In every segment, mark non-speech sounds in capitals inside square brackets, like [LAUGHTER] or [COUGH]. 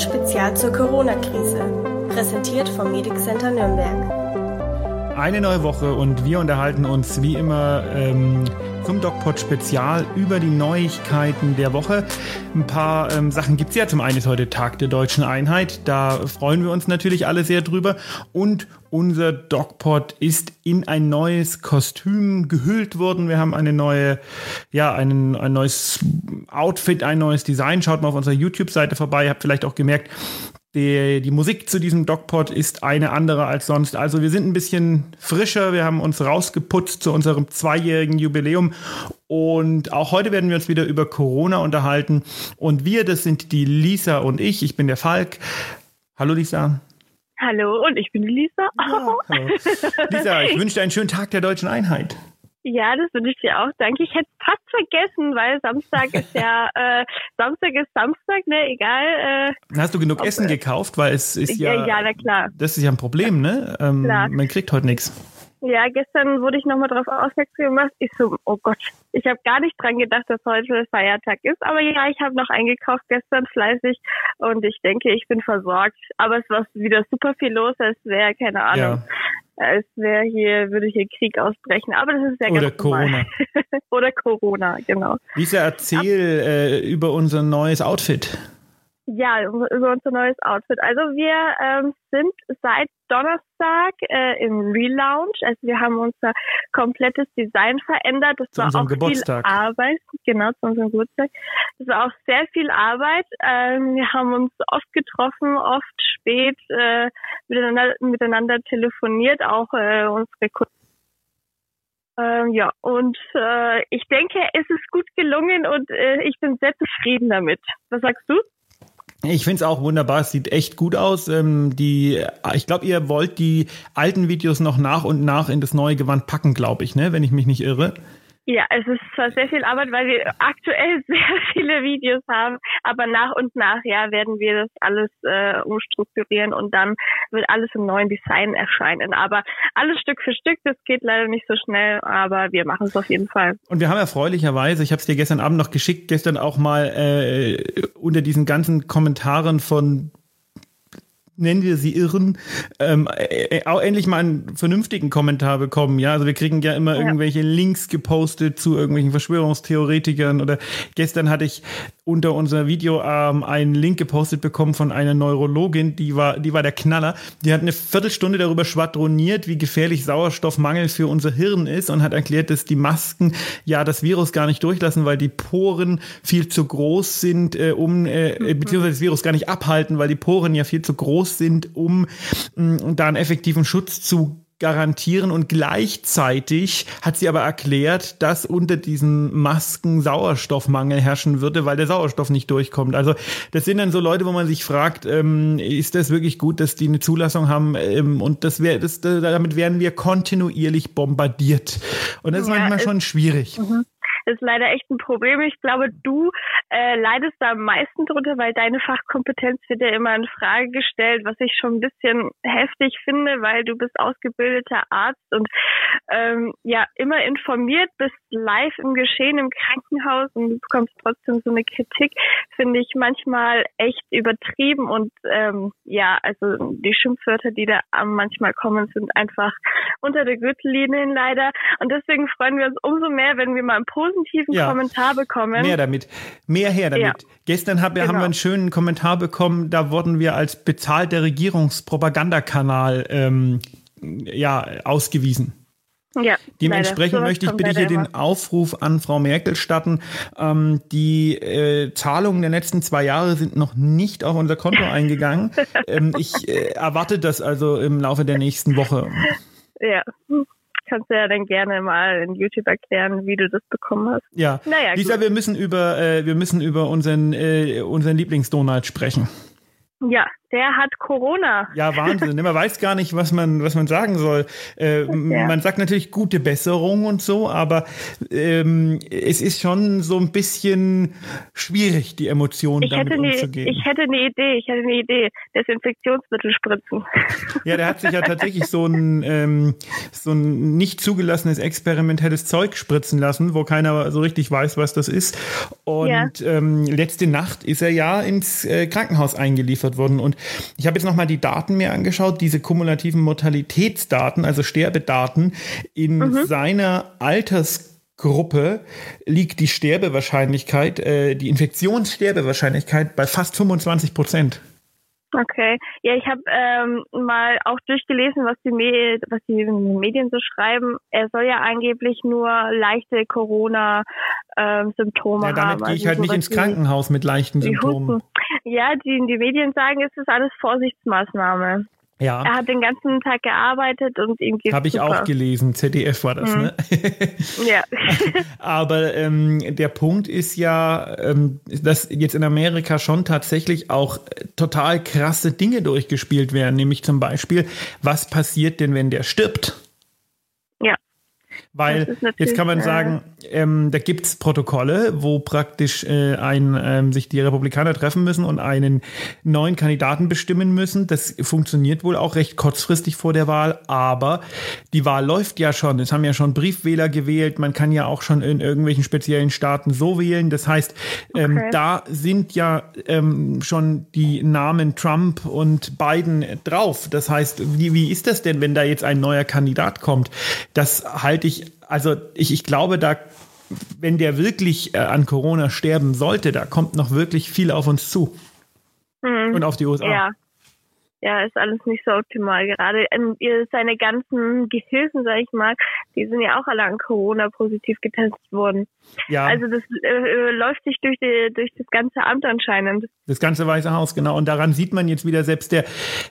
Spezial zur Corona-Krise. Präsentiert vom Medic Center Nürnberg. Eine neue Woche und wir unterhalten uns wie immer ähm, zum DocPod Spezial über die Neuigkeiten der Woche. Ein paar ähm, Sachen gibt's ja. Zum einen ist heute Tag der deutschen Einheit. Da freuen wir uns natürlich alle sehr drüber. Und unser DocPod ist in ein neues Kostüm gehüllt worden. Wir haben eine neue, ja, einen, ein neues Outfit, ein neues Design. Schaut mal auf unserer YouTube-Seite vorbei. Ihr habt vielleicht auch gemerkt, die, die Musik zu diesem DocPod ist eine andere als sonst. Also wir sind ein bisschen frischer. Wir haben uns rausgeputzt zu unserem zweijährigen Jubiläum. Und auch heute werden wir uns wieder über Corona unterhalten. Und wir, das sind die Lisa und ich. Ich bin der Falk. Hallo Lisa. Hallo, und ich bin die Lisa. Ja, [LAUGHS] Lisa, ich wünsche dir einen schönen Tag der deutschen Einheit. Ja, das wünsche ich dir auch. Danke. Ich hätte es fast vergessen, weil Samstag ist ja, [LAUGHS] äh, Samstag ist Samstag, ne, egal. Äh, Hast du genug ob, Essen gekauft? Weil es ist ja, ja, ja, na klar. Das ist ja ein Problem, ne? Ähm, klar. Man kriegt heute nichts. Ja, gestern wurde ich nochmal darauf aufmerksam gemacht. Ich so, oh Gott, ich habe gar nicht dran gedacht, dass heute Feiertag ist. Aber ja, ich habe noch eingekauft gestern fleißig und ich denke, ich bin versorgt. Aber es war wieder super viel los, als wäre, keine Ahnung. Ja als wäre hier, würde hier Krieg ausbrechen. Aber das ist ja Oder Corona. [LAUGHS] Oder Corona, genau. Lisa, erzähl äh, über unser neues Outfit. Ja, über unser neues Outfit. Also wir ähm, sind seit Donnerstag äh, im Relaunch. Also wir haben unser komplettes Design verändert. Das zu war auch Geburtstag. viel Arbeit. Genau, zu unserem Geburtstag. Das war auch sehr viel Arbeit. Ähm, wir haben uns oft getroffen, oft spät äh, miteinander, miteinander telefoniert, auch äh, unsere Kunden ähm, ja, und äh, ich denke, es ist gut gelungen und äh, ich bin sehr zufrieden damit. Was sagst du? Ich finde es auch wunderbar, es sieht echt gut aus. Ähm, die, ich glaube, ihr wollt die alten Videos noch nach und nach in das neue Gewand packen, glaube ich, ne? wenn ich mich nicht irre. Ja, es ist zwar sehr viel Arbeit, weil wir aktuell [LAUGHS] sehr viele Videos haben, aber nach und nach ja werden wir das alles äh, umstrukturieren und dann wird alles im neuen Design erscheinen. Aber alles Stück für Stück, das geht leider nicht so schnell, aber wir machen es auf jeden Fall. Und wir haben erfreulicherweise, ich habe es dir gestern Abend noch geschickt, gestern auch mal äh, unter diesen ganzen Kommentaren von nennen wir sie Irren, ähm, äh, äh, auch endlich mal einen vernünftigen Kommentar bekommen. Ja, also wir kriegen ja immer ja. irgendwelche Links gepostet zu irgendwelchen Verschwörungstheoretikern oder gestern hatte ich unter unser Video ähm, einen Link gepostet bekommen von einer Neurologin, die war, die war der Knaller. Die hat eine Viertelstunde darüber schwadroniert, wie gefährlich Sauerstoffmangel für unser Hirn ist und hat erklärt, dass die Masken ja das Virus gar nicht durchlassen, weil die Poren viel zu groß sind, äh, um äh, mhm. beziehungsweise das Virus gar nicht abhalten, weil die Poren ja viel zu groß sind, um mh, mm, da einen effektiven Schutz zu garantieren und gleichzeitig hat sie aber erklärt, dass unter diesen Masken Sauerstoffmangel herrschen würde, weil der Sauerstoff nicht durchkommt. Also das sind dann so Leute, wo man sich fragt, ähm, ist das wirklich gut, dass die eine Zulassung haben ähm, und das wäre, das, damit werden wir kontinuierlich bombardiert und das ist ja, manchmal schon schwierig. Mhm ist leider echt ein Problem. Ich glaube, du äh, leidest da am meisten drunter, weil deine Fachkompetenz wird ja immer in Frage gestellt, was ich schon ein bisschen heftig finde, weil du bist ausgebildeter Arzt und ähm, ja immer informiert, bist live im Geschehen im Krankenhaus und du bekommst trotzdem so eine Kritik, finde ich manchmal echt übertrieben und ähm, ja, also die Schimpfwörter, die da manchmal kommen, sind einfach unter der Gürtellinie leider und deswegen freuen wir uns umso mehr, wenn wir mal einen positiven ja, Kommentar bekommen. Mehr damit. Mehr her damit. Ja. Gestern hab, genau. haben wir einen schönen Kommentar bekommen, da wurden wir als bezahlter Regierungspropagandakanal ähm, ja, ausgewiesen. Ja, Dementsprechend möchte ich bitte hier den Aufruf an Frau Merkel starten. Ähm, die äh, Zahlungen der letzten zwei Jahre sind noch nicht auf unser Konto [LAUGHS] eingegangen. ähm, ich äh, erwarte das also im Laufe der nächsten Woche. Ja, kannst du ja dann gerne mal in YouTube erklären, wie du das bekommen hast. Ja. Naja, Lisa, gut. wir müssen über äh, wir müssen über unseren äh, unseren Lieblingsdonald sprechen. Ja, der hat Corona. Ja, Wahnsinn. Man weiß gar nicht, was man, was man sagen soll. Äh, ja. Man sagt natürlich gute Besserung und so, aber ähm, es ist schon so ein bisschen schwierig, die Emotionen ich damit umzugehen. Ne, ich hätte eine Idee, ich hätte eine Idee. Desinfektionsmittel spritzen. [LAUGHS] Ja, der hat sich ja tatsächlich so ein, ähm, so ein nicht zugelassenes experimentelles Zeug spritzen lassen, wo keiner so richtig weiß, was das ist. Und ja. ähm, letzte Nacht ist er ja ins äh, Krankenhaus eingeliefert worden. Und ich habe jetzt nochmal die Daten mir angeschaut, diese kumulativen Mortalitätsdaten, also Sterbedaten in mhm. seiner Altersgruppe liegt die Sterbewahrscheinlichkeit, äh, die Infektionssterbewahrscheinlichkeit bei fast 25 Prozent. Okay, ja, ich habe ähm, mal auch durchgelesen, was die, Me was die Medien so schreiben. Er soll ja angeblich nur leichte Corona-Symptome ähm, ja, damit haben. Damit gehe ich also halt nicht ins Krankenhaus mit leichten Symptomen. Ja, die, die Medien sagen, es ist alles Vorsichtsmaßnahme. Ja. Er hat den ganzen Tag gearbeitet und ihm geht's Habe ich super. auch gelesen. ZDF war das, mhm. ne? [LAUGHS] ja. [LAUGHS] Aber ähm, der Punkt ist ja, ähm, dass jetzt in Amerika schon tatsächlich auch total krasse Dinge durchgespielt werden. Nämlich zum Beispiel, was passiert denn, wenn der stirbt? Weil jetzt kann man sagen, ähm, da gibt es Protokolle, wo praktisch äh, ein, ähm, sich die Republikaner treffen müssen und einen neuen Kandidaten bestimmen müssen. Das funktioniert wohl auch recht kurzfristig vor der Wahl, aber die Wahl läuft ja schon. Es haben ja schon Briefwähler gewählt. Man kann ja auch schon in irgendwelchen speziellen Staaten so wählen. Das heißt, ähm, okay. da sind ja ähm, schon die Namen Trump und Biden drauf. Das heißt, wie, wie ist das denn, wenn da jetzt ein neuer Kandidat kommt? Das halte ich also ich, ich glaube, da, wenn der wirklich äh, an Corona sterben sollte, da kommt noch wirklich viel auf uns zu. Mhm. Und auf die USA. Ja ja, ist alles nicht so optimal. Gerade ähm, seine ganzen Gehilfen, sag ich mal, die sind ja auch alle an Corona positiv getestet worden. Ja. Also das äh, äh, läuft sich durch, die, durch das ganze Amt anscheinend. Das ganze Weiße Haus, genau. Und daran sieht man jetzt wieder selbst der,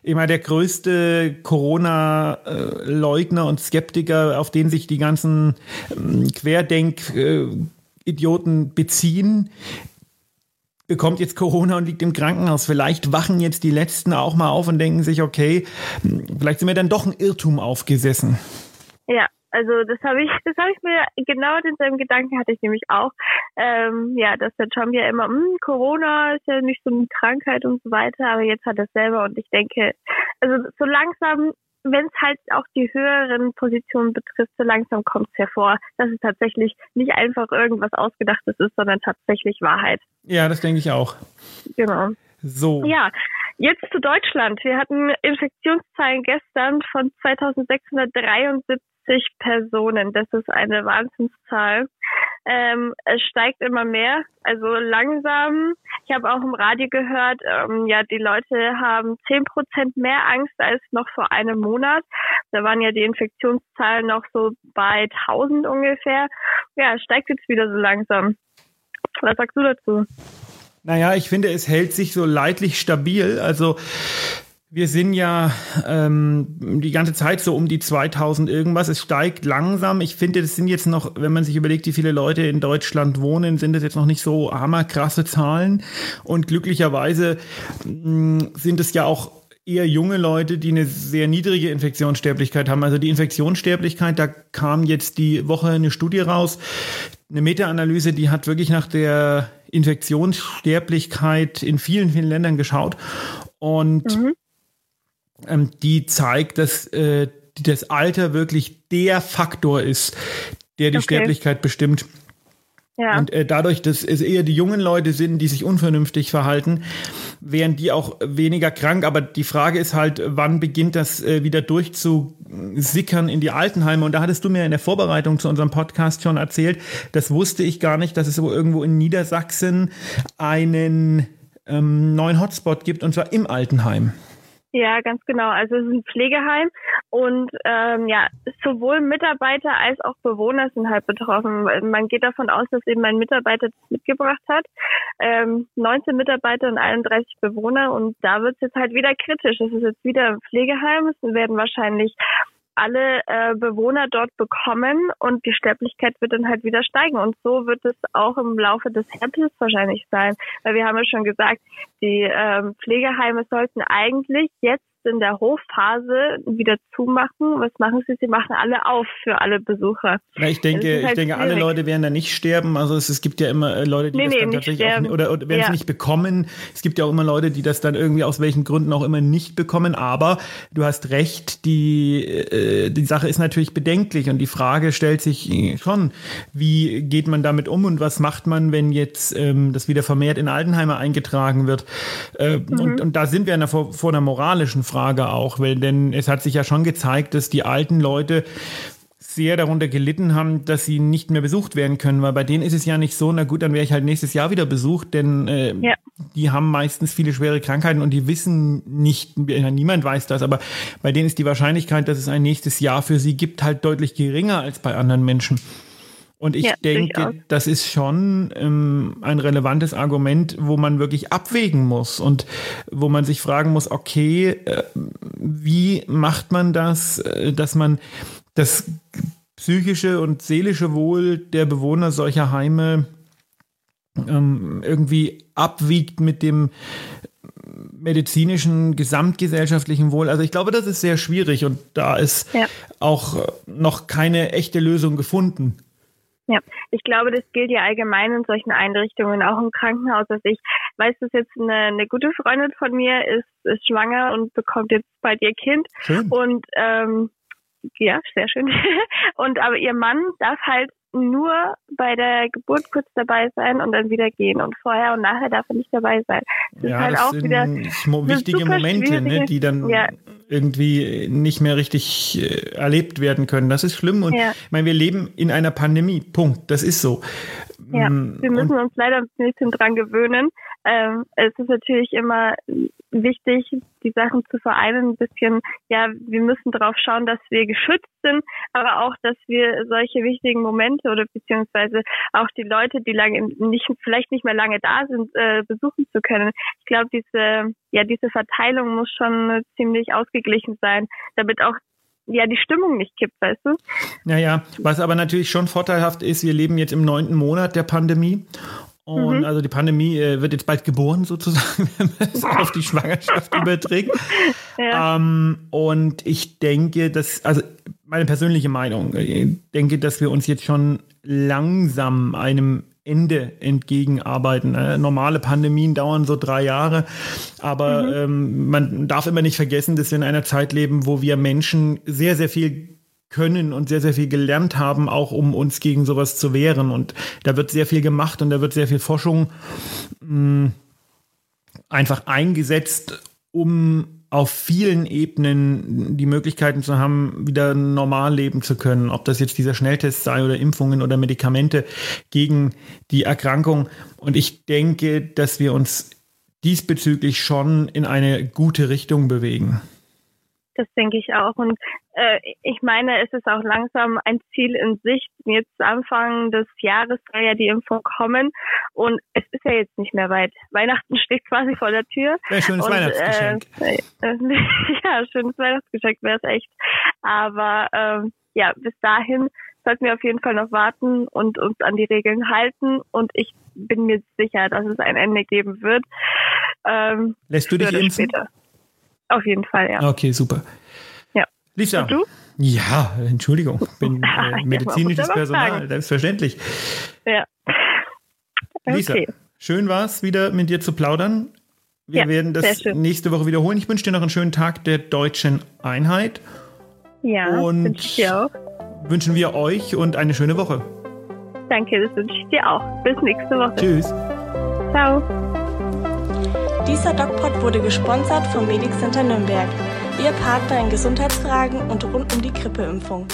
immer der größte Corona-Leugner und Skeptiker, auf den sich die ganzen ähm, Querdenk- äh, Idioten beziehen, bekommt jetzt Corona und liegt im Krankenhaus. Vielleicht wachen jetzt die Letzten auch mal auf und denken sich, okay, vielleicht sind wir dann doch ein Irrtum aufgesessen. Ja, also das habe ich, das habe ich mir genau denselben Gedanken hatte ich nämlich auch. Ähm, ja, dass der Trump ja immer, hm, Corona ist ja nicht so eine Krankheit und so weiter, aber jetzt hat er selber und ich denke, also so langsam wenn es halt auch die höheren Positionen betrifft, so langsam kommt es hervor, dass es tatsächlich nicht einfach irgendwas Ausgedachtes ist, sondern tatsächlich Wahrheit. Ja, das denke ich auch. Genau. So. Ja, jetzt zu Deutschland. Wir hatten Infektionszahlen gestern von 2673 Personen. Das ist eine Wahnsinnszahl. Ähm, es steigt immer mehr, also langsam. Ich habe auch im Radio gehört, ähm, ja, die Leute haben zehn Prozent mehr Angst als noch vor einem Monat. Da waren ja die Infektionszahlen noch so bei 1000 ungefähr. Ja, steigt jetzt wieder so langsam. Was sagst du dazu? Naja, ich finde, es hält sich so leidlich stabil. Also wir sind ja ähm, die ganze Zeit so um die 2000 irgendwas. Es steigt langsam. Ich finde, das sind jetzt noch, wenn man sich überlegt, wie viele Leute in Deutschland wohnen, sind das jetzt noch nicht so hammerkrasse Zahlen. Und glücklicherweise mh, mm, sind es ja auch eher junge Leute, die eine sehr niedrige Infektionssterblichkeit haben. Also die Infektionssterblichkeit, da kam jetzt die Woche eine Studie raus, eine Meta-Analyse, die hat wirklich nach der Infektionssterblichkeit in vielen, vielen Ländern geschaut. Und mhm ähm, die zeigt, dass äh, das Alter wirklich der Faktor ist, der die okay. Sterblichkeit bestimmt. Ja. Und äh, dadurch, dass es eher die jungen Leute sind, die sich unvernünftig verhalten, wären die auch weniger krank. Aber die Frage ist halt, wann beginnt das äh, wieder durchzusickern in die Altenheime? Und da hattest du mir in der Vorbereitung zu unserem Podcast schon erzählt, das wusste ich gar nicht, dass es irgendwo in Niedersachsen einen ähm, neuen Hotspot gibt, und zwar im Altenheim. Ja, ganz genau. Also es ist ein Pflegeheim und ähm, ja, sowohl Mitarbeiter als auch Bewohner sind halt betroffen. Man geht davon aus, dass eben ein Mitarbeiter das mitgebracht hat. Ähm, 19 Mitarbeiter und 31 Bewohner und da wird es jetzt halt wieder kritisch. Es ist jetzt wieder ein Pflegeheim. Es werden wahrscheinlich alle äh, Bewohner dort bekommen und die Sterblichkeit wird dann halt wieder steigen. Und so wird es auch im Laufe des Herbstes wahrscheinlich sein. Weil wir haben ja schon gesagt, die ähm, Pflegeheime sollten eigentlich jetzt in der Hochphase wieder zumachen. Was machen sie? Sie machen alle auf für alle Besucher. Ja, ich denke, halt ich denke, alle Leute werden da nicht sterben. Also es, es gibt ja immer äh, Leute, die nee, das nee, dann tatsächlich auch, oder, oder werden ja. es nicht bekommen. Es gibt ja auch immer Leute, die das dann irgendwie aus welchen Gründen auch immer nicht bekommen. Aber du hast recht, die, äh, die Sache ist natürlich bedenklich und die Frage stellt sich schon, wie geht man damit um und was macht man, wenn jetzt ähm, das wieder vermehrt in Altenheime eingetragen wird? Äh, mhm. und, und da sind wir vor, vor einer moralischen Frage auch, weil denn es hat sich ja schon gezeigt, dass die alten Leute sehr darunter gelitten haben, dass sie nicht mehr besucht werden können, weil bei denen ist es ja nicht so, na gut, dann wäre ich halt nächstes Jahr wieder besucht, denn äh, ja. die haben meistens viele schwere Krankheiten und die wissen nicht, niemand weiß das, aber bei denen ist die Wahrscheinlichkeit, dass es ein nächstes Jahr für sie gibt, halt deutlich geringer als bei anderen Menschen. Und ich ja, denke, das ist schon ähm, ein relevantes Argument, wo man wirklich abwägen muss und wo man sich fragen muss, okay, äh, wie macht man das, äh, dass man das psychische und seelische Wohl der Bewohner solcher Heime ähm, irgendwie abwiegt mit dem medizinischen, gesamtgesellschaftlichen Wohl. Also ich glaube, das ist sehr schwierig und da ist ja. auch noch keine echte Lösung gefunden. Ja, ich glaube, das gilt ja allgemein in solchen Einrichtungen, auch im Krankenhaus. Also ich weiß, dass jetzt eine, eine gute Freundin von mir ist, ist schwanger und bekommt jetzt bald ihr Kind. Schön. Und ähm, ja, sehr schön. [LAUGHS] und aber ihr Mann darf halt nur bei der Geburt kurz dabei sein und dann wieder gehen. Und vorher und nachher darf er nicht dabei sein. Das ja, ist halt das auch sind wieder wichtige Momente, ne, die dann ja. irgendwie nicht mehr richtig äh, erlebt werden können. Das ist schlimm. Und ja. ich meine, wir leben in einer Pandemie. Punkt. Das ist so. Ja, mm, wir müssen uns leider ein bisschen dran gewöhnen. Ähm, es ist natürlich immer wichtig, die Sachen zu vereinen, ein bisschen, ja, wir müssen darauf schauen, dass wir geschützt sind, aber auch, dass wir solche wichtigen Momente oder beziehungsweise auch die Leute, die lange nicht, vielleicht nicht mehr lange da sind, äh, besuchen zu können. Ich glaube, diese, ja, diese Verteilung muss schon ziemlich ausgeglichen sein, damit auch ja, die Stimmung nicht kippt, weißt du? Naja, was aber natürlich schon vorteilhaft ist, wir leben jetzt im neunten Monat der Pandemie und mhm. also die Pandemie äh, wird jetzt bald geboren, sozusagen, [LAUGHS] wenn man es [LAUGHS] auf die Schwangerschaft überträgt. Ja. Ähm, und ich denke, dass, also meine persönliche Meinung, ich denke, dass wir uns jetzt schon langsam einem Ende entgegenarbeiten. Äh, normale Pandemien dauern so drei Jahre, aber mhm. ähm, man darf immer nicht vergessen, dass wir in einer Zeit leben, wo wir Menschen sehr, sehr viel können und sehr, sehr viel gelernt haben, auch um uns gegen sowas zu wehren. Und da wird sehr viel gemacht und da wird sehr viel Forschung mh, mm, einfach eingesetzt, um auf vielen Ebenen die Möglichkeiten zu haben, wieder normal leben zu können. Ob das jetzt dieser Schnelltest sei oder Impfungen oder Medikamente gegen die Erkrankung. Und ich denke, dass wir uns diesbezüglich schon in eine gute Richtung bewegen. Das denke ich auch. Und äh, ich meine, es ist auch langsam ein Ziel in Sicht. Jetzt Anfang des Jahres soll ja die Impfung kommen. Und es ist ja jetzt nicht mehr weit. Weihnachten [LAUGHS] steht quasi vor der Tür. Wäre schönes und, Weihnachtsgeschenk. Äh, [LAUGHS] äh, ja, schönes Weihnachtsgeschenk wäre es echt. Aber ähm, ja, bis dahin sollten wir auf jeden Fall noch warten und uns an die Regeln halten. Und ich bin mir sicher, dass es ein Ende geben wird. Ähm, Lässt du dich impfen? Später. Auf jeden Fall, ja. Okay, super. Ja. Lisa. Und du? Ja, Entschuldigung, bin [LAUGHS] äh, medizinisches Personal, selbstverständlich. Ja. Okay. Lisa, schön war es, wieder mit dir zu plaudern. Wir ja, werden das nächste Woche wiederholen. Ich wünsche dir noch einen schönen Tag der deutschen Einheit. Ja, und wünsche ich dir auch. Wünschen wir euch und eine schöne Woche. Danke, das wünsche ich dir auch. Bis nächste Woche. Tschüss. Ciao. Dieser DocPod wurde gesponsert vom Medic Center Nürnberg, Ihr Partner in Gesundheitsfragen und rund um die Grippeimpfung.